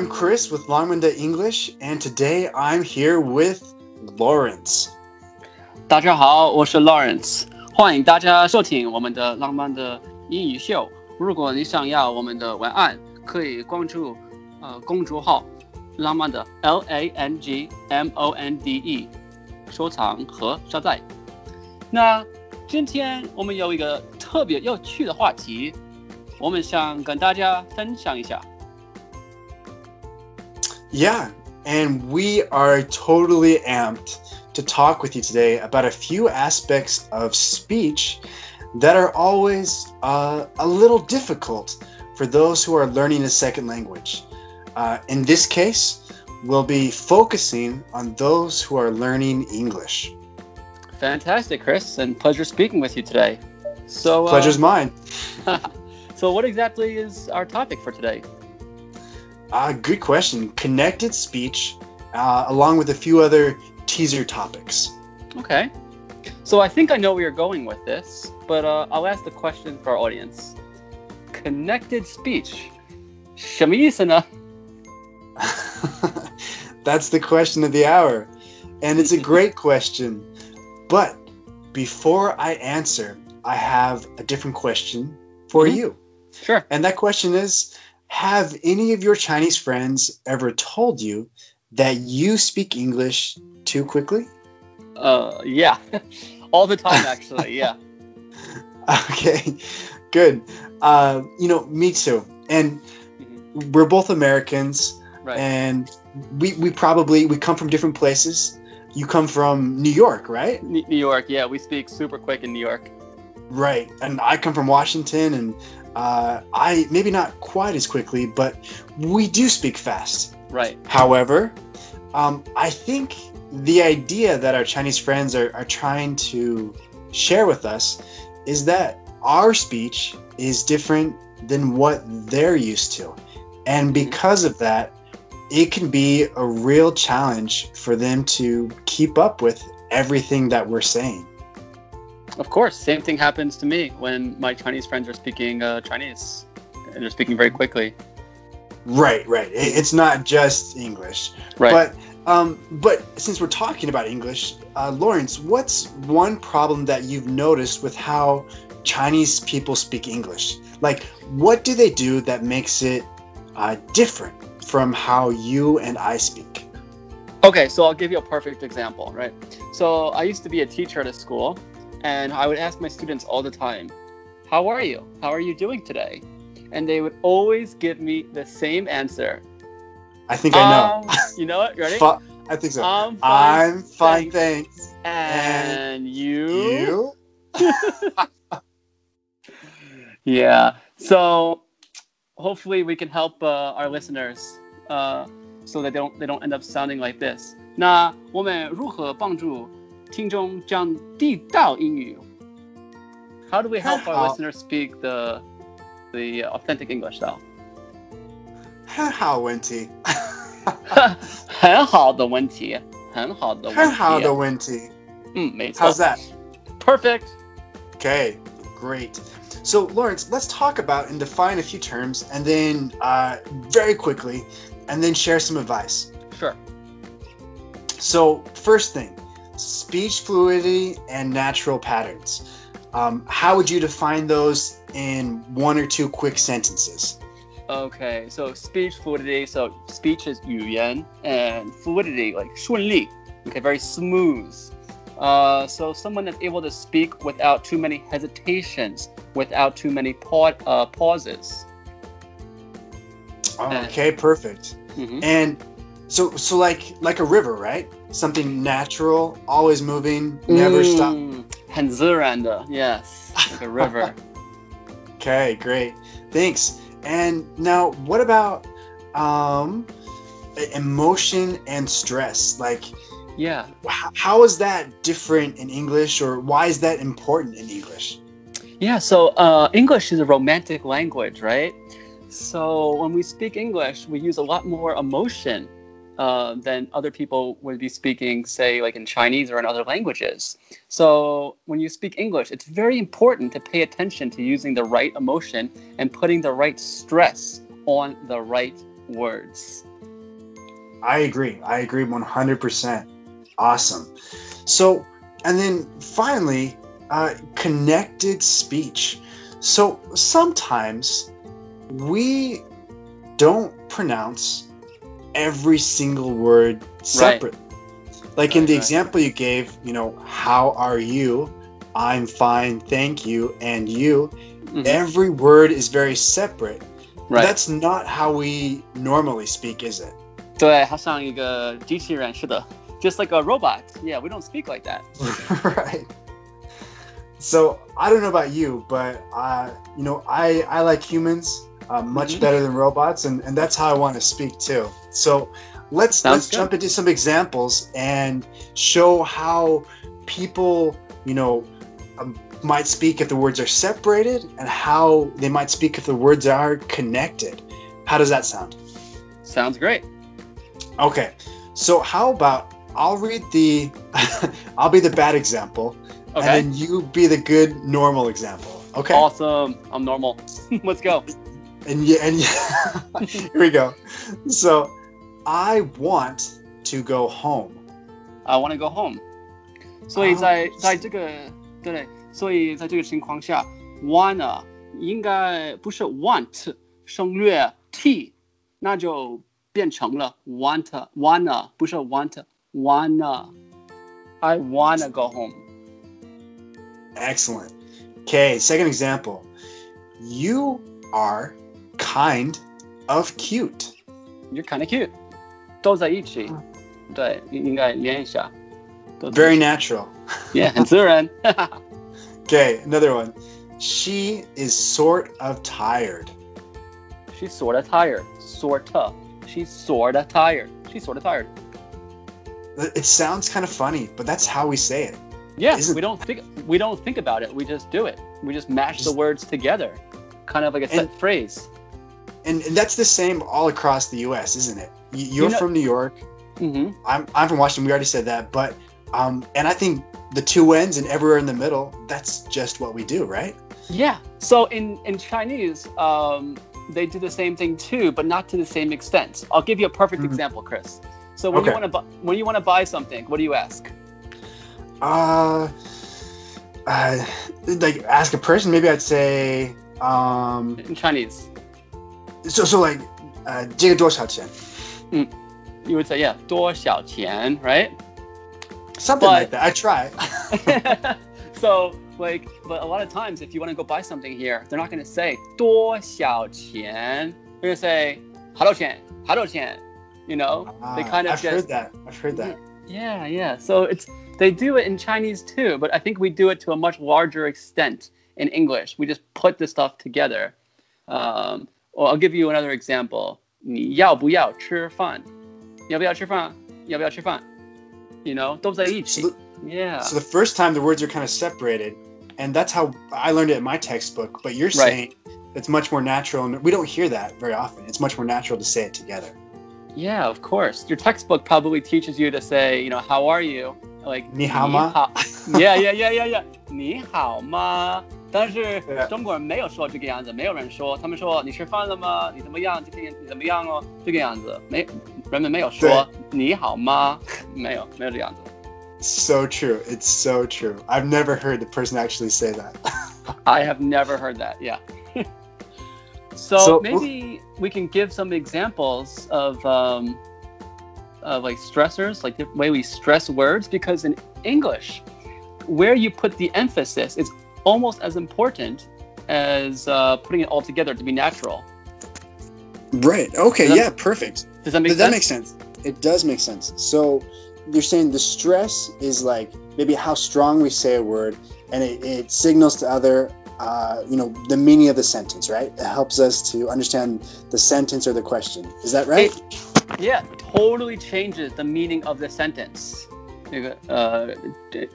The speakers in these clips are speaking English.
I'm Chris with Langmonde English, and today I'm here with Lawrence. 大家好，我是 Lawrence，欢迎大家收听我们的浪漫的英语秀。如果你想要我们的文案，可以关注呃公众号“浪漫的 L A N G M O N D E”，收藏和下载。那今天我们有一个特别有趣的话题，我们想跟大家分享一下。Yeah, and we are totally amped to talk with you today about a few aspects of speech that are always uh, a little difficult for those who are learning a second language. Uh, in this case, we'll be focusing on those who are learning English. Fantastic, Chris, and pleasure speaking with you today. So, uh, Pleasure's mine. so, what exactly is our topic for today? Uh, good question. Connected speech, uh, along with a few other teaser topics. Okay. So I think I know where you're going with this, but uh, I'll ask the question for our audience. Connected speech. Shamisana. That's the question of the hour. And it's a great question. But before I answer, I have a different question for mm-hmm. you. Sure. And that question is have any of your Chinese friends ever told you that you speak English too quickly? Uh, yeah. All the time, actually. Yeah. Okay, good. Uh, you know, me too. And Mhm. we're both Americans. Right. and we we probably we come from different places. You come from New York, right? New York. Yeah, we speak super quick in New York. Right. And I come from Washington, and uh, I maybe not quite as quickly, but we do speak fast. Right. However, um, I think the idea that our Chinese friends are, are trying to share with us is that our speech is different than what they're used to. And because of that, it can be a real challenge for them to keep up with everything that we're saying. Of course. Same thing happens to me when my Chinese friends are speaking uh, Chinese, and they're speaking very quickly. Right, right. It's not just English. Right. But um, but since we're talking about English, uh, Lawrence, what's one problem that you've noticed with how Chinese people speak English? Like, what do they do that makes it uh, different from how you and I speak? Okay, so I'll give you a perfect example, right? So I used to be a teacher at a school, and I would ask my students all the time, How are you? How are you doing today? And they would always give me the same answer. I think I know. Um, you know it? Ready? Fu- I think so. I'm fine. I'm fine, thanks. thanks. And you? You? Yeah. So hopefully we can help uh, our listeners uh, so that they don't they don't end up sounding like this. 那我们如何帮助 听众讲地道英语？How do we help our 好。 listeners speak the the authentic English though? 很好问题。很好的问题，很好的问题。很好的问题。嗯，没错。 How's that? Perfect. Okay, great. So, Lawrence, let's talk about and define a few terms and then uh, very quickly, and then share some advice. Sure. So, first thing speech fluidity and natural patterns. Um, how would you define those in one or two quick sentences? Okay, so speech fluidity. So speech is 语言 and fluidity like 顺利. Okay, very smooth. Uh, so someone that's able to speak without too many hesitations, without too many pa- uh, pauses. Okay, perfect. Mhm. And so, so like like a river, right? Something natural, always moving, never stop. 嗯，很自然的, yes, like a river. Okay, great. Thanks. And now, what about um, e- emotion and stress? Like, yeah. h- how is that different in English, or why is that important in English? Yeah, so uh, English is a romantic language, right? So when we speak English, we use a lot more emotion uh, than other people would be speaking, say, like in Chinese or in other languages. So when you speak English, it's very important to pay attention to using the right emotion and putting the right stress on the right words. I agree. I agree 100%. Awesome. So, and then finally, uh, connected speech. So sometimes we don't pronounce every single word separate. Like in Right, the right. example you gave, you know, how are you? I'm fine, thank you, and you. Mhm. Every word is very separate. Right. That's not how we normally speak, is it? 对，它像一个机器人，是的，just like a robot. Yeah, we don't speak like that. right. So I don't know about you, but uh, you know, I I like humans uh, much Mhm. better than robots, and and that's how I want to speak too. So let's Sounds let's good. jump into some examples and show how people you know um, might speak if the words are separated, and how they might speak if the words are connected. How does that sound? Sounds great. Okay, so how about I'll read the, I'll be the bad example, Okay. and then you be the good normal example. Okay. Awesome. I'm normal. Let's go And yeah, and yeah. here we go. So, I want to go home. I want to go home. 所以在在这个对，所以在这个情况下，wanna 应该不是 want 省略 t，那就变成了 want wanna 不是 want wanna。I wanna go home. Excellent. Okay, second example. You are kind of cute. You're kind of cute. 都在一起，对，应该连一下。都在一起 Very natural. yeah，很自然。 Okay, another one. She is sort of tired. She's sort of tired. Sorta. She's sort of tired. She's sort of tired. It sounds kind of funny, but that's how we say it. Yeah, Isn't- we don't think we don't think about it. We just do it. We just mash the Just- words together, kind of like a set And- phrase. And, and that's the same all across the U.S., isn't it? You're know- from New York. hmm I'm, I'm from Washington. We already said that, but um, and I think the two ends and everywhere in the middle. That's just what we do, right? Yeah. So in in Chinese, um, they do the same thing too, but not to the same extent. I'll give you a perfect Mhm. example, Chris. So when you want to bu- when you want to buy something, what do you ask? Uh, uh, like ask a person. Maybe I'd say, um, In Chinese, so so like, uh, 这个多少钱? you would say, yeah, 多少钱, right? Something But- like that. I try. so like but a lot of times if you want to go buy something here they're not going to say 多少钱 they're going to say 多少钱多少钱 you know they Ah, kind of I've just heard that. I've heard that. yeah yeah so it's they do it in chinese too but i think we do it to a much larger extent in english we just put the stuff together um, well, i'll give you another example 你要不要吃饭要不要吃饭要不要吃饭 you know 都在一起 So the, yeah so the first time the words are kind of separated, and that's how I learned it in my textbook. But you're Right. saying it's much more natural, and we don't hear that very often. It's much more natural to say it together. Yeah, of course. Your textbook probably teaches you to say, you know, how are you? Like 你好吗？ Yeah, yeah, yeah, yeah, yeah. 你好吗？ 但是 Yeah. 中国人没有说这个样子，没有人说，他们说你吃饭了吗？你怎么样？今天你怎么样哦？这个样子，没人们没有说你好吗？没有，没有这样子。 So true. It's so true. I've never heard the person actually say that. I have never heard that. Yeah. so, So- maybe we can give some examples of um, of like stressors, like the way we stress words, because in English, where you put the emphasis is almost as important as uh, putting it all together to be natural. right. Okay. Does that- yeah. Perfect. Does that make that sense? makes sense. It does make sense. So you're saying the stress is like maybe how strong we say a word, and it, it signals to other, uh, you know, the meaning of the sentence, right? It helps us to understand the sentence or the question. Is that right? Yeah, totally changes the meaning of the sentence. 那个呃，这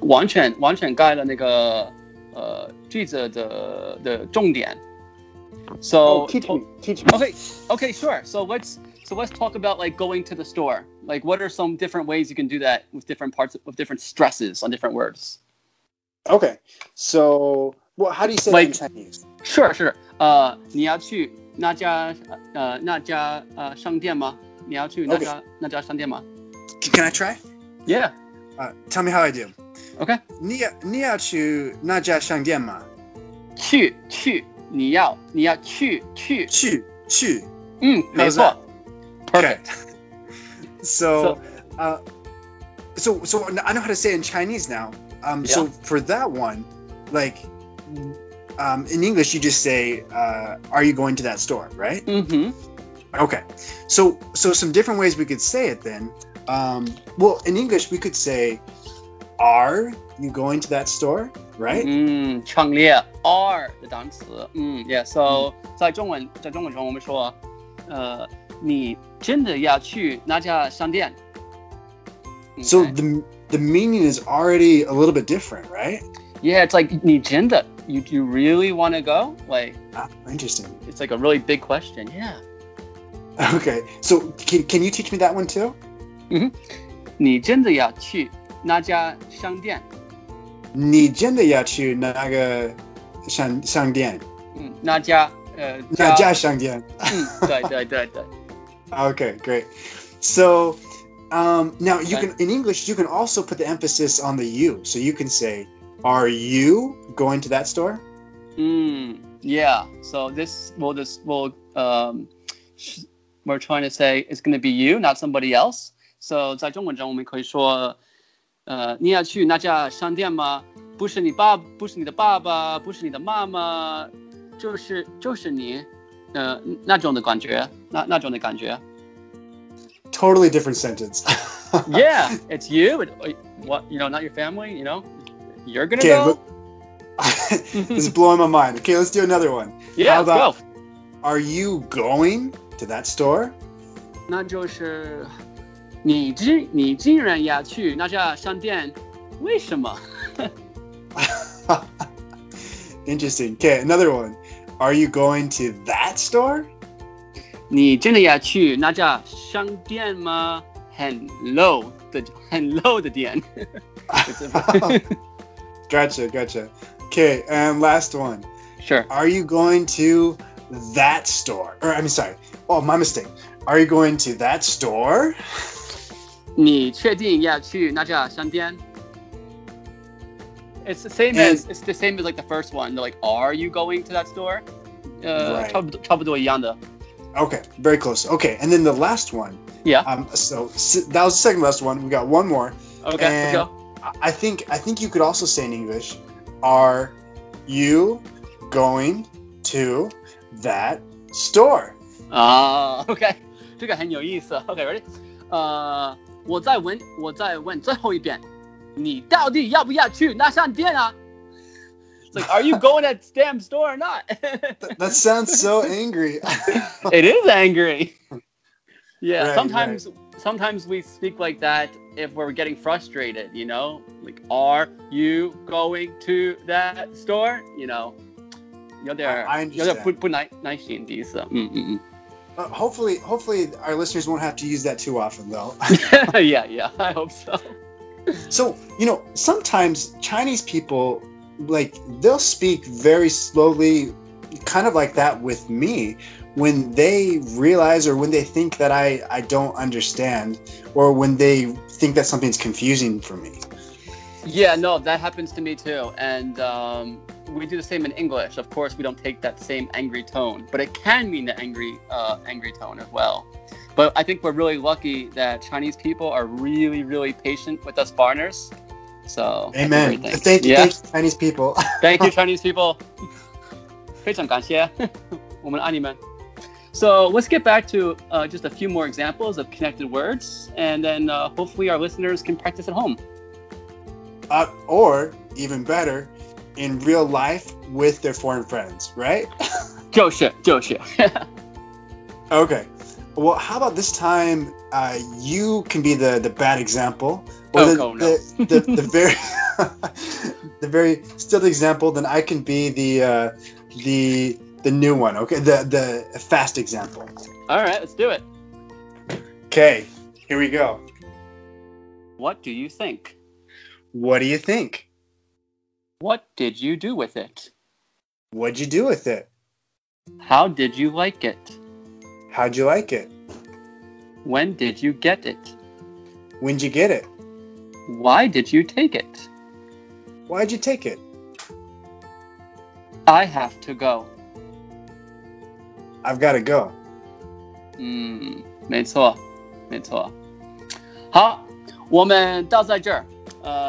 完全完全改了那个 呃句子的的重点。So oh, teach me. Teach me. okay, okay, sure. So let's so let's talk about like going to the store. Like, what are some different ways you can do that with different parts with different stresses on different words? Okay. So, well, how do you say Like- that in Chinese? Sure, sure. 呃，你要去那家呃那家呃商店吗？ 你要去那家那家商店吗 Can I try? ？Yeah. Uh, tell me how I do. OK. 你要你要去那家商店吗？去去，你要你要去去，去去。嗯，没 How's 错。 Okay. Perfect. So, uh, so so I know how to say it in Chinese now. Um, so Yeah. for that one, like, um, in English you just say, uh, "Are you going to that store?" Right? 嗯哼， Okay. So so some different ways we could say it then. Um, well, in English we could say, "Are you going to that store?" Right? 嗯，创列 are 的单词，嗯，Yeah，so 在中文在中文中我们说，呃，你真的要去那家商店 So Okay. the the meaning is already a little bit different, right? Yeah, it's like 你真的 you you really want to go? Like Ah, interesting. it's like a really big question. Yeah. Okay. So can, can you teach me that one too? 你真的要去 那家商店？你真的要去那个商商店？嗯，那家呃那家商店。嗯，对对对对。 Okay, great. So um, now you Okay. can in English you can also put the emphasis on the you. So you can say, "Are you going to that store?" Mm, yeah. So this will this will um, sh- we're trying to say it's going to be you, not somebody else. So 在中文中我们可以说， 呃，你要去那家商店吗？不是你爸，不是你的爸爸，不是你的妈妈，就是就是你，呃，那种的感觉，那那种的感觉。 Totally different sentence. yeah, it's you. It, uh, what you know, not your family. You know, you're gonna Okay, go. look- this is blowing my mind. Okay, let's do another one. yeah, how about- go. Are you going to that store? 那就是 你竟你竟然要去那家商店，为什么？ Interesting. Okay, another one. Are you going to that store? 你真的要去那家商店吗？很 low 的很 low 的店。 Gotcha, gotcha. Okay, and last one. sure. Are you going to that store? Or I'm sorry. Oh, my mistake. Are you going to that store? 你确定要去那家商店？It's the same as it's the same as like the first one. They're like, are you going to that store? 呃， Right. 差不多差不多一样的。 Okay, very close. Okay, and then the last one. Yeah. Um, so, s that was the second last one. We got one more. Okay, And- let's go. I- I think I think you could also say in English, "Are you going to that store?" 啊，OK，这个很有意思。OK，ready？、呃， 我再问，我再问最后一遍，你到底要不要去那商店啊？It's like, are you going to that damn store or not? That sounds so angry. it is angry. Yeah, Right, sometimes sometimes we speak like that if we're getting frustrated, you know? Like, are you going to that store? You know, 有点 I- I 有点 understand. 不不耐耐心的意思。嗯嗯 Uh, hopefully, hopefully, our listeners won't have to use that too often, though. yeah, yeah, I hope so. so, you know, sometimes Chinese people, like, they'll speak very slowly, kind of like that with me, when they realize or when they think that I I don't understand, or when they think that something's confusing for me. Yeah, no, that happens to me too. And um, we do the same in English. Of course, we don't take that same angry tone, but it can mean the angry, uh, angry tone as well. But I think we're really lucky that Chinese people are really, really patient with us foreigners. So, that's a Amen. great thing. Thank you, Yeah. thank you, Chinese people. Thank you, Chinese people. 非常感谢，我们爱你们。So let's get back to uh, just a few more examples of connected words, and then uh, hopefully our listeners can practice at home. uh, or even better, in real life with their foreign friends, right? 就是就是。 Okay. Well, how about this time? Uh, you can be the the bad example, or Oh, the, oh, no. the, the, the very the very still the example. Then I can be the uh, the the new one. Okay, the the fast example. All right, let's do it. Okay, here we go. What do you think? What do you think? What did you do with it? What'd you do with it? How did you like it? How'd you like it? When did you get it? When'd you get it? Why did you take it? Why'd you take it? I have to go. I've got to go. 嗯，没错，没错。好，我们到在这儿，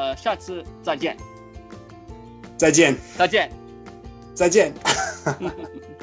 呃，下次再见，再见，再见。再见。